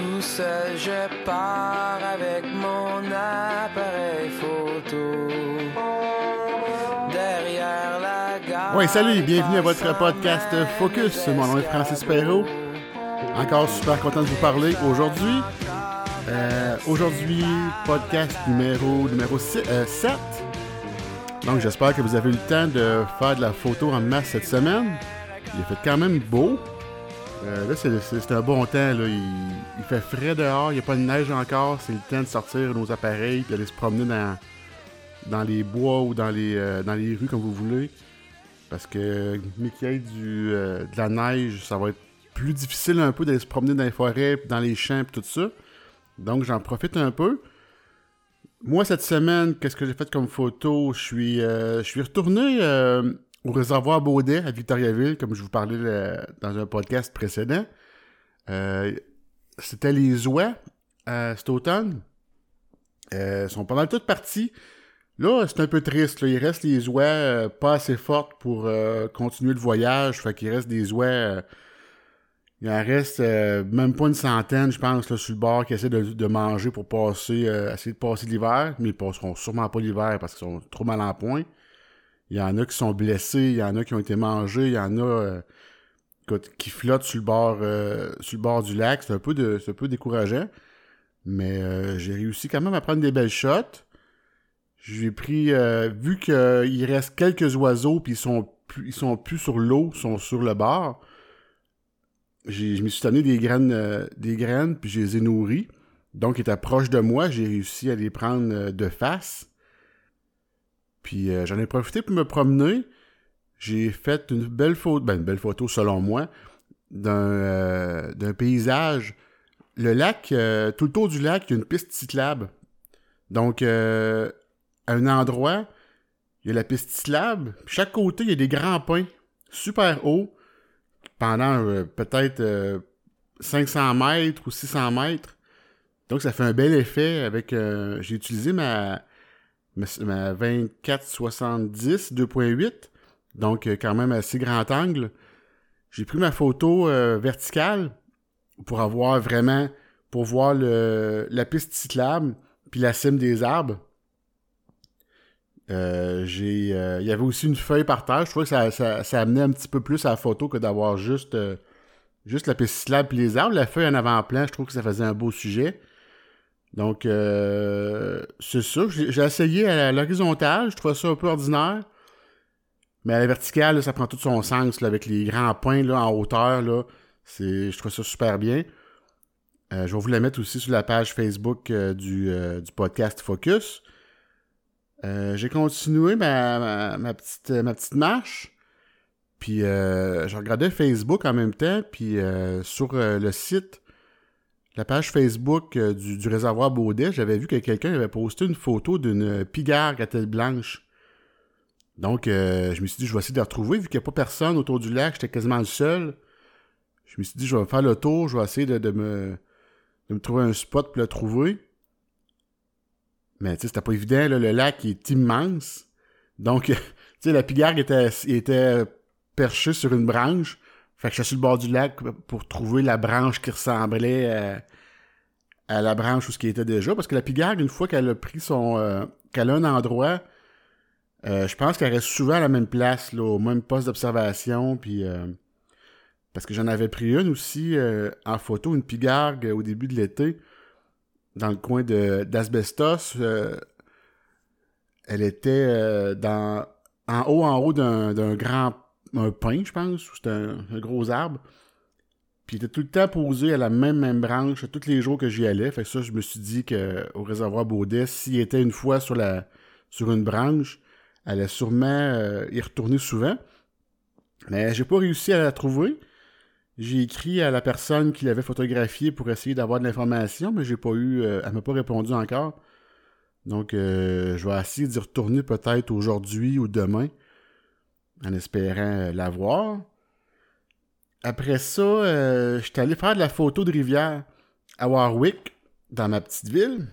tout seul, je pars avec mon appareil photo. Derrière la gare. Oui, salut, bienvenue à votre podcast Focus. Mon nom est Francis Perrault. Encore super content de vous parler aujourd'hui. Euh, aujourd'hui, podcast numéro, numéro 7. Donc, j'espère que vous avez eu le temps de faire de la photo en masse cette semaine. Il a fait quand même beau. Euh, là, c'est- un bon temps. Là. Il, fait frais dehors, il n'y a pas de neige encore. C'est le temps de sortir nos appareils et d'aller se promener dans, dans les bois ou dans les, euh, dans les rues, comme vous voulez. Parce que, mais qu'il y ait du, euh, de la neige, ça va être plus difficile un peu d'aller se promener dans les forêts, dans les champs, tout ça. Donc, j'en profite un peu. Moi, cette semaine, qu'est-ce que j'ai fait comme photo? Je suis, retourné au réservoir Baudet à Victoriaville, comme je vous parlais le- dans un podcast précédent. Euh, C'était les oies euh, cet automne. Euh, sont pas mal toutes partis. Là, c'est un peu triste. Il reste les oies euh, pas assez fortes pour euh, continuer le voyage. Fait qu'il reste des oies. euh, il en reste euh, même pas une centaine, je pense, sur le bord qui essaient de, de manger pour passer, euh, essayer de passer l'hiver. Mais ils passeront sûrement pas l'hiver parce qu'ils sont trop mal en point. Il y en a qui sont blessés, il y en a qui ont été mangés, il y en a euh, qui flottent sur le bord, euh, sur le bord du lac. C'est un peu un décourageant. Mais euh, j'ai réussi quand même à prendre des belles shots. J'ai pris, vu qu'il reste quelques oiseaux, puis ils sont plus, sont plus sur l'eau, ils sont sur le bord. Je me suis donné des graines, des graines, puis je les ai nourries. Donc, ils étaient proches de moi. J'ai réussi à les prendre de face. Puis, euh, j'en ai profité pour me promener. J'ai fait une belle photo, ben, une belle photo selon moi, d'un, euh, paysage. Le lac, euh, tout le tour du lac, il y a une piste cyclable. Donc, euh, à un endroit, il y a la piste cyclable. Chaque côté, il y a des grands pins super hauts pendant euh, peut-être euh, 500 mètres ou 600 mètres. Donc, ça fait un bel effet avec... euh, J'ai utilisé ma, ma, ma 24-70 2.8. Donc, euh, quand même assez grand angle. J'ai pris ma photo euh, verticale pour avoir vraiment... Pour voir la piste cyclable puis la cime des arbres. Euh, il y avait aussi une feuille par terre. Je trouvais que ça, amenait un petit peu plus à la photo que d'avoir juste, juste la piste cyclable puis les arbres. La feuille en avant-plan, je trouve que ça faisait un beau sujet. Donc, euh, c'est ça. J'ai, essayé à l'horizontale. Je trouvais ça un peu ordinaire. Mais à la verticale, ça prend tout son sens avec les grands points là, en hauteur. Là. Je trouve ça super bien. Euh, je vais vous la mettre aussi sur la page Facebook euh, du, du podcast Focus. J'ai continué ma, ma, ma petite, ma petite marche. Puis je regardais Facebook en même temps. Puis sur le site, la page Facebook euh, du, réservoir Baudet, j'avais vu que quelqu'un avait posté une photo d'une pigargue à tête blanche. Donc euh, je me suis dit, je vais essayer de la retrouver. Vu qu'il n'y a pas personne autour du lac, j'étais quasiment le seul. Je me suis dit, je vais faire le tour, je vais essayer de, me de me trouver un spot pour le trouver. Mais tu sais, c'était pas évident, le lac est immense. Donc, tu sais, la pigargue était, était perchée sur une branche. Fait que je suis sur le bord du lac pour trouver la branche qui ressemblait à, à la branche où ce qui était déjà. Parce que la pigargue, une fois qu'elle a pris son... euh, qu'elle a un endroit, euh, je pense qu'elle reste souvent à la même place, là, au même poste d'observation, puis... euh, parce que j'en avais pris une aussi euh, en photo, une pigargue euh, au début de l'été, dans le coin d'Asbestos. euh, elle était euh, dans en haut, en haut d'un grand un pin, je pense, ou c'était un, gros arbre. Puis il était tout le temps posé à la même, même branche tous les jours que j'y allais. Fait que ça, je me suis dit qu'au réservoir Baudet, s'il était une fois sur la sur une branche, elle allait sûrement euh, y retourner souvent. Mais j'ai pas réussi à la trouver. J'ai écrit à la personne qui l'avait photographiée pour essayer d'avoir de l'information, mais j'ai pas eu. euh, elle m'a pas répondu encore. Donc euh, je vais essayer d'y retourner peut-être aujourd'hui ou demain. En espérant euh, la voir. Après ça, euh, j'étais allé faire de la photo de rivière à Warwick, dans ma petite ville.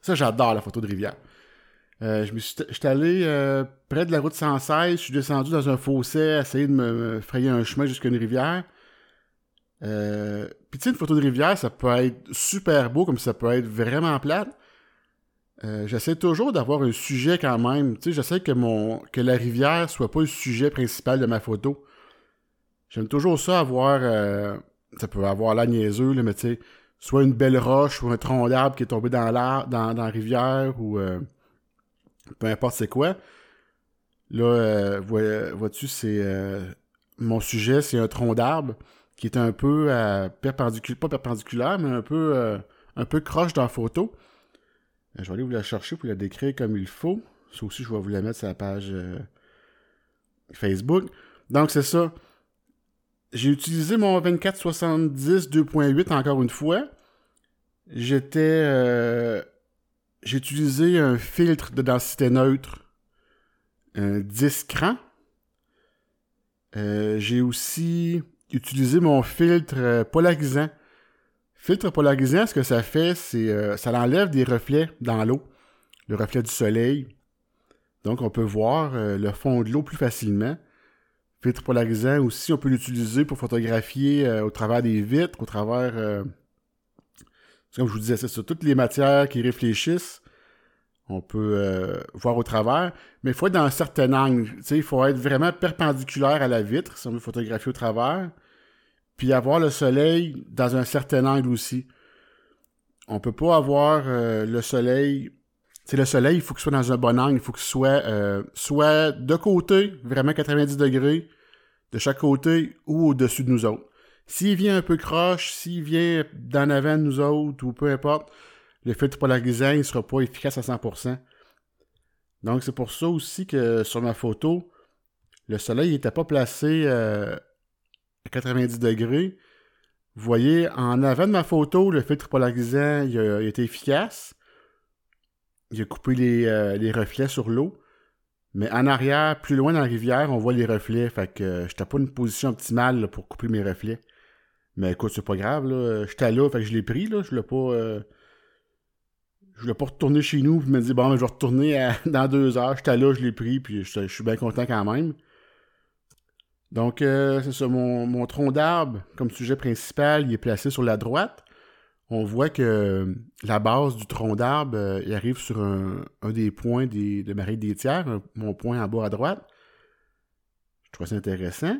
Ça, j'adore la photo de rivière. Euh, je suis, j'étais allé près de la route 116, je suis descendu dans un fossé, essayer de me, me frayer un chemin jusqu'à une rivière. Euh, Puis tu sais, une photo de rivière, ça peut être super beau, comme ça peut être vraiment plate. Euh, j'essaie toujours d'avoir un sujet quand même. Tu sais, j'essaie que que la rivière soit pas le sujet principal de ma photo. J'aime toujours ça avoir... Euh, ça peut avoir la niaiseux, là, mais tu sais, soit une belle roche ou un tronc d'arbre qui est tombé dans dans, dans la rivière ou euh, peu importe c'est quoi. Là, vois- vois-tu, c'est mon sujet, c'est un tronc d'arbre qui est un peu perpendiculaire, pas perpendiculaire, mais un peu un peu croche dans la photo. Euh, Je vais aller vous la chercher pour la décrire comme il faut. Ça aussi, je vais vous la mettre sur la page euh, Facebook. Donc, c'est ça. J'ai utilisé mon 2470 2.8 encore une fois. J'étais. euh, j'ai utilisé un filtre de densité neutre, un 10 crans. Euh, j'ai aussi utilisé mon filtre polarisant. Filtre polarisant, ce que ça fait, c'est euh, ça enlève des reflets dans l'eau, le reflet du soleil. Donc, on peut voir euh, le fond de l'eau plus facilement. Filtre polarisant aussi, on peut l'utiliser pour photographier euh, au travers des vitres, au travers, euh, comme je vous disais, c'est sur toutes les matières qui réfléchissent. On peut voir au travers, mais il faut être dans un certain angle. Il faut être vraiment perpendiculaire à la vitre si on veut photographier au travers. Puis avoir le soleil dans un certain angle aussi. On peut pas avoir euh, le soleil. C'est le soleil, il faut qu'il soit dans un bon angle, il faut qu'il soit euh, soit de côté, vraiment 90 degrés, de chaque côté, ou au-dessus de nous autres. S'il vient un peu croche, s'il vient d'en avant de nous autres, ou peu importe, le filtre polarisant ne sera pas efficace à 100%. Donc c'est pour ça aussi que sur ma photo, le soleil n'était pas placé euh, à 90 degrés. Vous voyez, en avant de ma photo, le filtre polarisant il a, été efficace. Il a coupé les, euh, les reflets sur l'eau. Mais en arrière, plus loin dans la rivière, on voit les reflets. Fait que euh, j'étais pas une position optimale pour couper mes reflets. Mais écoute, c'est pas grave. là. J'étais là, fait que je l'ai pris. Là. Je l'ai pas. euh, Je voulais pas retourner chez nous puis me dire bon ben, je vais retourner dans deux heures. J'étais là, je l'ai pris, puis je suis bien content quand même. Donc, euh, c'est ça, mon, tronc d'arbre, comme sujet principal, il est placé sur la droite. On voit que euh, la base du tronc d'arbre, euh, il arrive sur un, des points des, de ma règle des tiers, mon point en bas à droite. Je trouve ça intéressant.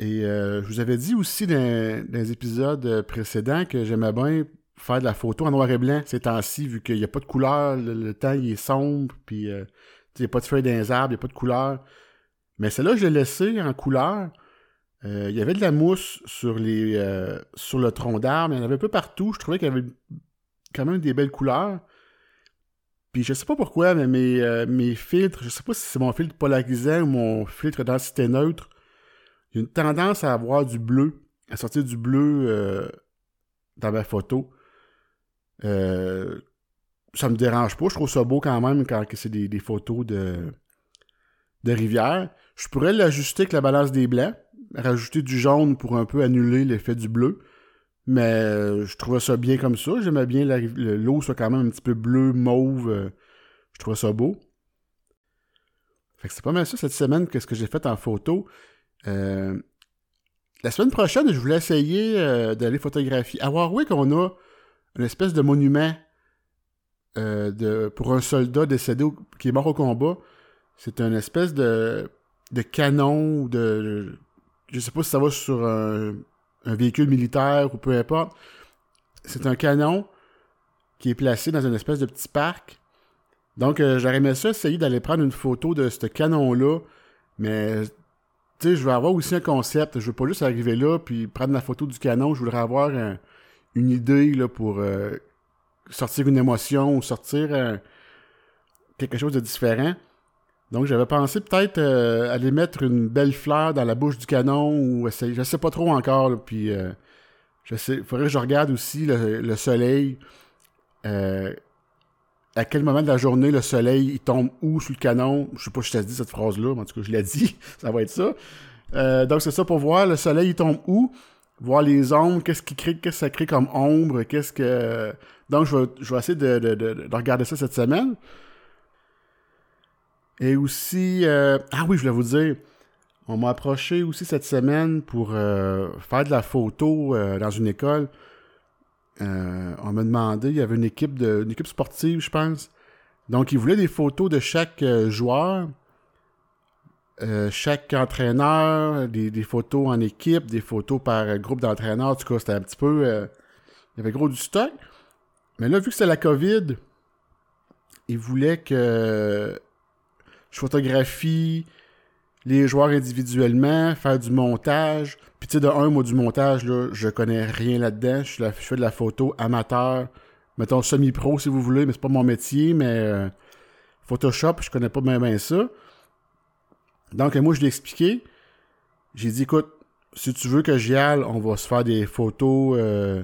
Et je vous avais dit aussi dans, les épisodes précédents que j'aimais bien faire de la photo en noir et blanc ces temps-ci, vu qu'il n'y a pas de couleur, le, temps il est sombre, puis il n'y a pas de feuilles dans les arbres, il n'y a pas de couleur. Mais celle-là, je l'ai laissé en couleur. Euh, il y avait de la mousse sur les euh, sur le tronc d'arbre, il y en avait un peu partout. Je trouvais qu'il y avait quand même des belles couleurs. Puis je sais pas pourquoi, mais mes, euh, mes filtres, je sais pas si c'est mon filtre polarisant ou mon filtre densité neutre, a une tendance à avoir du bleu, à sortir du bleu dans ma photo. Euh, ça me dérange pas, je trouve ça beau quand même quand c'est des, des photos de, de rivière. Je pourrais l'ajuster avec la balance des blancs, rajouter du jaune pour un peu annuler l'effet du bleu. Mais euh, je trouvais ça bien comme ça. J'aimais bien le- l'eau soit quand même un petit peu bleu, mauve. euh, je trouvais ça beau. Fait que c'est pas mal ça cette semaine, qu'est-ce que j'ai fait en photo. Euh, la semaine prochaine, je voulais essayer d'aller photographier. À Warwick, on a une espèce de monument de, pour un soldat décédé qui est mort au combat. C'est une espèce de, de canon ou de. Je sais pas si ça va sur un, véhicule militaire ou peu importe. C'est un canon qui est placé dans une espèce de petit parc. Donc, euh, j'aurais aimé ça essayer d'aller prendre une photo de ce canon-là. Mais, tu sais, je veux avoir aussi un concept. Je veux pas juste arriver là puis prendre la photo du canon. Je voudrais avoir un- une idée là, pour euh, sortir une émotion ou sortir quelque chose de différent. Donc, j'avais pensé peut-être euh, aller mettre une belle fleur dans la bouche du canon ou essayer. Je sais pas trop encore. là, puis, euh. Faudrait que je regarde aussi le, le soleil. Euh, à quel moment de la journée le soleil il tombe où sur le canon? Je sais pas si je t'ai dit cette phrase-là, mais en tout cas, je l'ai dit. ça va être ça. Donc, c'est ça pour voir le soleil il tombe où? Voir les ombres, qu'est-ce qui crée, qu'est-ce que ça crée comme ombre, qu'est-ce que. Donc, je vais, je vais essayer de regarder ça cette semaine. Et aussi, euh, ah oui, je voulais vous dire, On m'a approché aussi cette semaine pour euh, faire de la photo euh, dans une école. On m'a demandé, il y avait une équipe, de, une équipe sportive, je pense. Donc, ils voulaient des photos de chaque joueur, chaque entraîneur, des, des, photos en équipe, des photos par groupe d'entraîneurs. En tout cas, c'était un petit peu. il y avait gros du stock. Mais là, vu que c'est la COVID, ils voulaient que je photographie les joueurs individuellement, faire du montage. Puis tu sais, de un, moi, du montage, là, je connais rien là-dedans. Je, fais de la photo amateur, mettons semi-pro si vous voulez, mais c'est pas mon métier, mais euh, Photoshop, je connais pas bien, ça. Donc moi, je l'ai expliqué. J'ai dit, écoute, si tu veux que j'y aille, on va se faire des photos. Euh,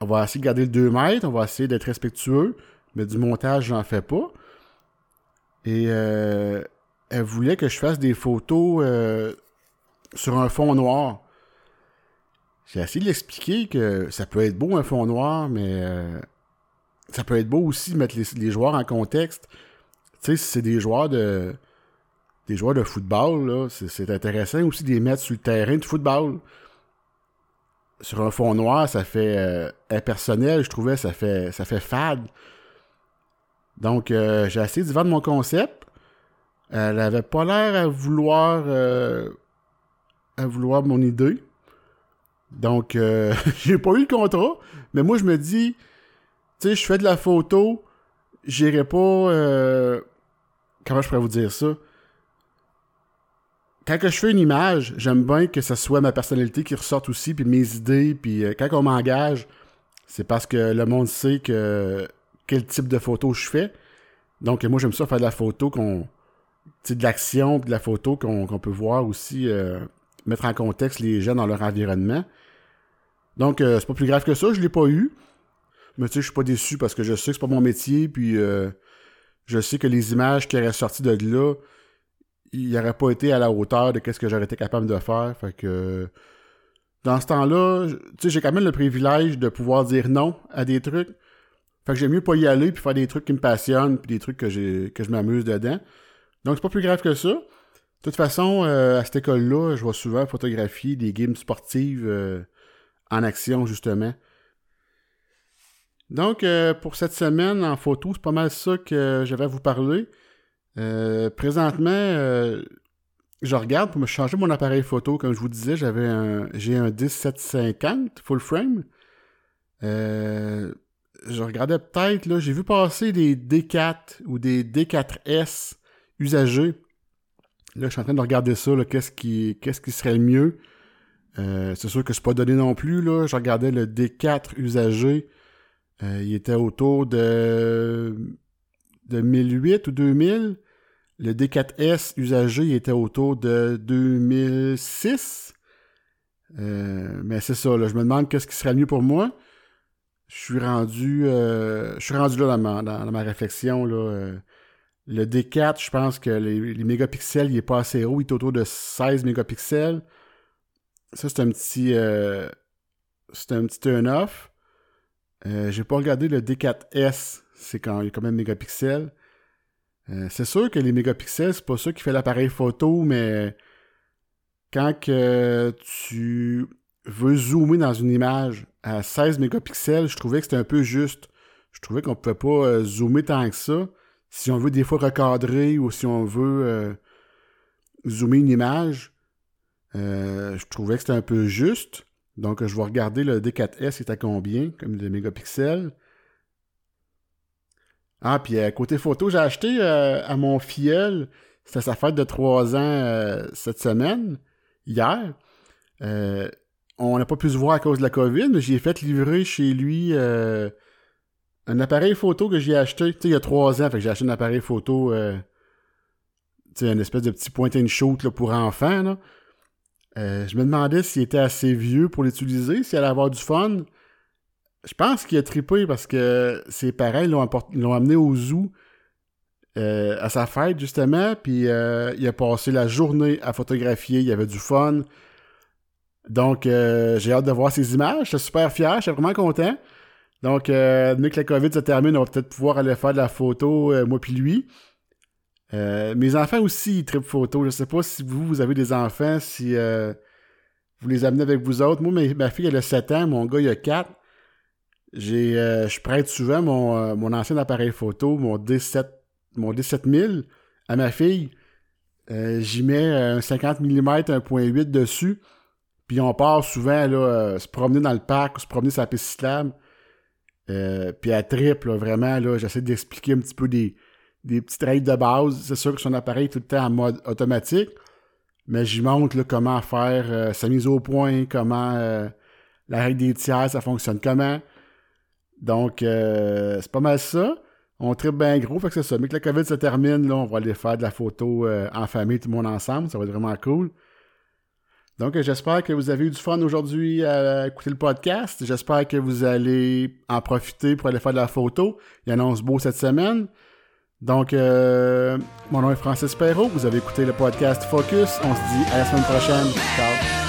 on va essayer de garder le 2 mètres, on va essayer d'être respectueux, mais du montage, j'en fais pas. Et euh, elle voulait que je fasse des photos euh, sur un fond noir. J'ai essayé de l'expliquer que ça peut être beau un fond noir, mais euh, ça peut être beau aussi de mettre les, joueurs en contexte. Tu sais, si c'est des joueurs de des joueurs de football, là, c'est intéressant aussi de les mettre sur le terrain de football. Sur un fond noir, ça fait euh, impersonnel, je trouvais, ça fait ça fait fade. Donc, j'ai essayé de vendre mon concept. Elle avait pas l'air à vouloir euh, à vouloir mon idée. Donc euh, j'ai pas eu le contrat, mais moi je me dis tu sais, je fais de la photo, j'irai pas euh, comment je pourrais vous dire ça? Quand que je fais une image, j'aime bien que ce soit ma personnalité qui ressorte aussi, puis mes idées, puis quand on m'engage, c'est parce que le monde sait que quel type de photo je fais. Donc moi j'aime ça faire de la photo qu'on de l'action, de la photo qu'on peut voir aussi, euh, mettre en contexte les gens dans leur environnement. Donc, euh, c'est pas plus grave que ça, je l'ai pas eu. Mais tu sais, je suis pas déçu parce que je sais que c'est pas mon métier, puis euh, je sais que les images qui auraient sorti de là, ils n'auraient pas été à la hauteur de ce que j'aurais été capable de faire. Fait que dans ce temps-là, tu sais, j'ai quand même le privilège de pouvoir dire non à des trucs. Fait que j'aime mieux pas y aller puis faire des trucs qui me passionnent puis des trucs que j'ai que je m'amuse dedans. Donc, c'est pas plus grave que ça. De toute façon, euh, à cette école-là, je vois souvent photographier des games sportives euh, en action, justement. Donc, euh, pour cette semaine en photo, c'est pas mal ça que j'avais à vous parler. présentement, je regarde pour me changer mon appareil photo. Comme je vous disais, j'avais un, j'ai un 1750 full frame. Je regardais peut-être, là, j'ai vu passer des D4 ou des D4S usagé. Là, je suis en train de regarder ça, qu'est-ce qui, qu'est-ce qui serait le mieux. Euh, c'est sûr que c'est pas donné non plus, là. Je regardais le D4 usagé. Euh, il était autour de, de 1008 ou 2000. Le D4S usagé, il était autour de 2006. Euh, mais c'est ça, là. Je me demande qu'est-ce qui serait le mieux pour moi. Je suis rendu, je suis rendu là dans ma, réflexion, là. Le D4, je pense que les, mégapixels, il est pas assez haut, il est autour de 16 mégapixels. Ça, c'est un petit. Euh, c'est un petit turn-off. Euh, j'ai pas regardé le D4S, c'est quand il y a quand même mégapixels. Euh, c'est sûr que les mégapixels, c'est pas ça qui fait l'appareil photo, mais quand que tu veux zoomer dans une image à 16 mégapixels, je trouvais que c'était un peu juste. Je trouvais qu'on pouvait pas euh, zoomer tant que ça si on veut des fois recadrer ou si on veut euh, zoomer une image, euh, je trouvais que c'était un peu juste. Donc, je vais regarder le D4S est à combien, comme de mégapixels. Ah, puis côté photo, j'ai acheté à mon filleul, c'était sa fête de 3 ans cette semaine, hier. On n'a pas pu se voir à cause de la COVID, mais j'ai fait livrer chez lui un appareil photo que j'ai acheté, il y a trois ans, fait que j'ai acheté un appareil photo, euh, une espèce de petit point and shoot pour enfants. Euh, je me demandais s'il était assez vieux pour l'utiliser, s'il allait avoir du fun. Je pense qu'il a trippé parce que ses parents l'ont amené au zoo euh, à sa fête, justement, puis il a passé la journée à photographier, il avait du fun. Donc, j'ai hâte de voir ses images, je suis super fier, je suis vraiment content. Donc, euh, dès que la COVID se termine, on va peut-être pouvoir aller faire de la photo, euh, moi puis lui. Euh, mes enfants aussi, ils trippent photo. Je sais pas si vous, vous avez des enfants, si euh, vous les amenez avec vous autres. Moi, ma, fille, elle a 7 ans, mon gars, il a 4. J'ai, euh, je prête souvent mon, mon ancien appareil photo, mon D7, mon D7000 à ma fille. J'y mets un 50 mm 1.8 dessus. Puis on part souvent là, se promener dans le parc ou se promener sur la piste cyclable. puis à trip, là, vraiment, là, j'essaie d'expliquer un petit peu des, des petites règles de base. C'est sûr que son appareil est tout le temps en mode automatique, mais j'y montre comment faire euh, sa mise au point, comment euh, la règle des tiers, ça fonctionne comment. Donc, euh, c'est pas mal ça. On tripe bien gros, fait que c'est ça. Mais que la COVID se termine, là, on va aller faire de la photo en famille, tout le monde ensemble. Ça va être vraiment cool. Donc, j'espère que vous avez eu du fun aujourd'hui à écouter le podcast. J'espère que vous allez en profiter pour aller faire de la photo. Il annonce beau cette semaine. Donc, euh, mon nom est Francis Perrault. Vous avez écouté le podcast Focus. On se dit à la semaine prochaine. Ciao.